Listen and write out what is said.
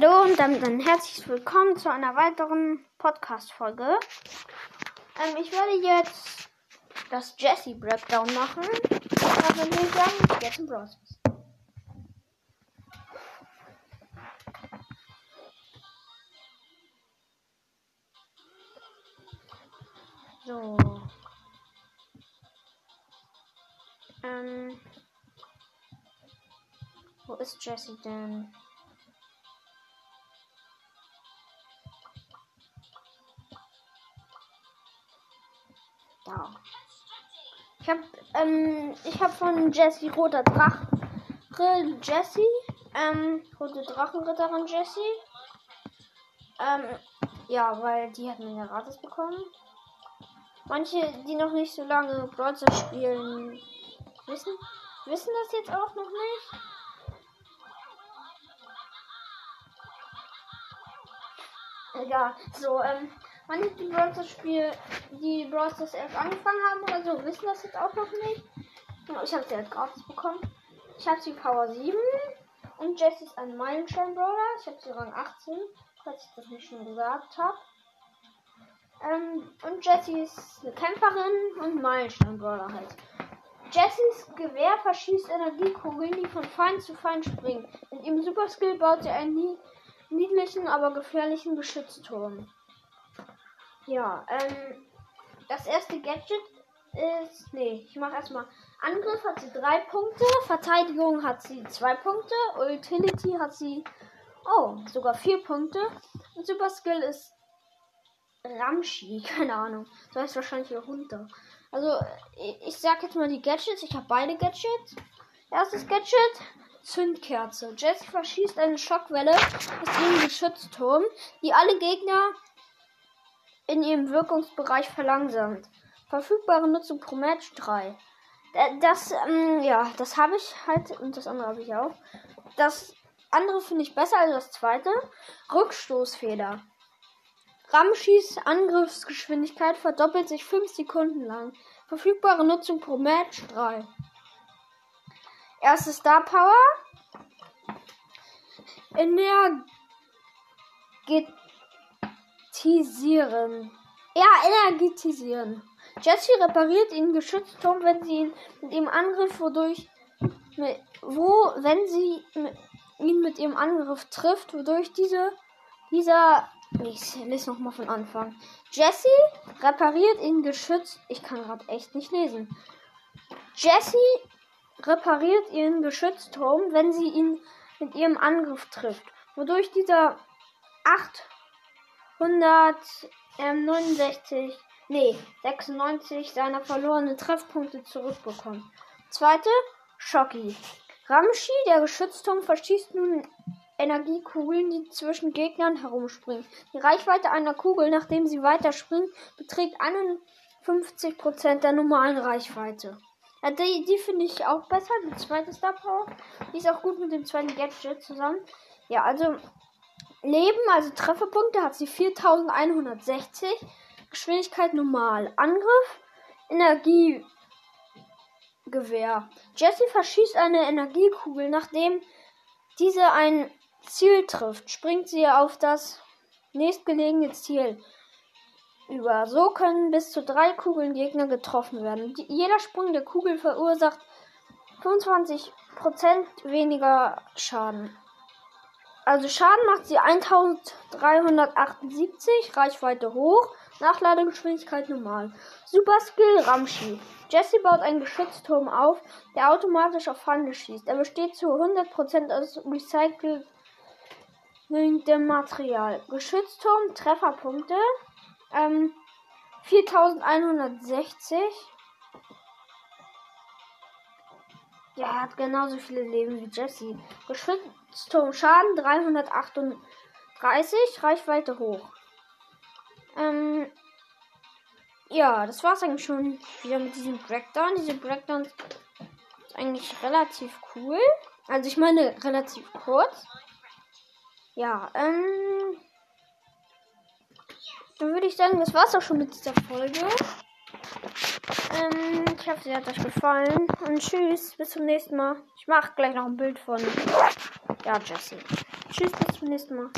Hallo und damit ein herzliches Willkommen zu einer weiteren Podcast-Folge. Ähm, ich werde jetzt das Jesse Breakdown machen. Aber würde ich sagen, jetzt im Browser. So. Ähm. Wo ist Jesse denn? Da. Ich habe ähm, ich habe von Jesse roter Drache Jesse ähm, rote Drachenritterin Jesse ähm, ja, weil die hat mir ja gratis bekommen. Manche, die noch nicht so lange Browser spielen, wissen, wissen das jetzt auch noch nicht. Egal. So, ähm, manche, die Browser spielen, die Browser erst angefangen haben oder so, wissen das jetzt auch noch nicht. Ich habe sie halt gratis bekommen. Ich habe sie Power 7 und Jess ist ein Meilenstein Brawler. Ich habe sie Rang 18, falls ich das nicht schon gesagt habe. Ähm, und Jessie ist eine Kämpferin und Meilenstein Brawler halt. Jessies Gewehr verschießt Energiekugeln, die von Feind zu Feind springen. Mit ihrem Superskill baut sie einen niedlichen, aber gefährlichen Geschützturm. Ja, ähm, das erste Gadget ist. Nee, ich mache erstmal. Angriff hat sie drei Punkte, Verteidigung hat sie zwei Punkte, Utility hat sie. Oh, sogar vier Punkte. Und Super Skill ist Ramschi, keine Ahnung. So heißt wahrscheinlich Hund da. Also, ich, ich sag jetzt mal die Gadgets. Ich habe beide Gadgets. Erstes Gadget, Zündkerze. Jessie verschießt eine Schockwelle aus ihrem Geschützturm, die alle Gegner in ihrem Wirkungsbereich verlangsamt. Verfügbare Nutzung pro Match 3. Das, ähm, ja, das habe ich halt und das andere habe ich auch. Das andere finde ich besser als das zweite. Rückstoßfeder. Ramschis Angriffsgeschwindigkeit verdoppelt sich 5 Sekunden lang. Verfügbare Nutzung pro Match 3. Erste Star Power. Energetisieren. Ja, energetisieren. Jessie repariert ihren Geschützturm, wenn sie ihn mit ihrem Angriff, wodurch. wo, wenn sie ihn mit ihrem Angriff trifft, wodurch diese, dieser ich lese nochmal von Anfang. Jessie repariert ihn Geschütz. Ich kann gerade echt nicht lesen. Jessie repariert ihren Geschützturm, wenn sie ihn mit ihrem Angriff trifft, wodurch dieser 869, nee, 96 seiner verlorenen Treffpunkte zurückbekommt. Zweite, Shocky. Ramschi, der Geschützturm, verschießt nun Energiekugeln, die zwischen Gegnern herumspringen. Die Reichweite einer Kugel, nachdem sie weiterspringt, beträgt 51% der normalen Reichweite. Ja, die, die finde ich auch besser, die zweite Star Power. Die ist auch gut mit dem zweiten Gadget zusammen. Ja, also Leben, also Trefferpunkte, hat sie 4160. Geschwindigkeit normal. Angriff, Energiegewehr. Jessie verschießt eine Energiekugel, nachdem diese ein Ziel trifft, springt sie auf das nächstgelegene Ziel über. So können bis zu drei Kugeln Gegner getroffen werden. Die, jeder Sprung der Kugel verursacht 25% weniger Schaden. Also Schaden macht sie 1378, Reichweite hoch, Nachladegeschwindigkeit normal. Super Skill Ramschi. Jesse baut einen Geschützturm auf, der automatisch auf Feinde schießt. Er besteht zu 100% aus recyceltem Material. Geschützturm, Trefferpunkte. Ähm, 4160. Ja, er hat genauso viele Leben wie Jesse. Geschützturm Schaden 338. Reichweite hoch. Ähm, ja, das war's eigentlich schon wieder mit diesem Breakdown. Diese Breakdown ist eigentlich relativ cool. Also ich meine relativ kurz. Ja, ähm. Dann würde ich sagen, das war's auch schon mit dieser Folge. Ich hoffe, sie hat euch gefallen. Und tschüss, bis zum nächsten Mal. Ich mache gleich noch ein Bild von. Ja, Jesse. Tschüss, bis zum nächsten Mal.